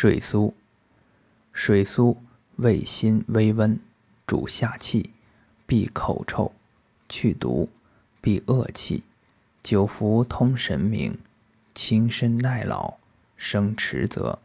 水苏，水苏味辛微温，主下气，避口臭，去毒，避恶气，久服通神明，轻身耐老，生迟泽。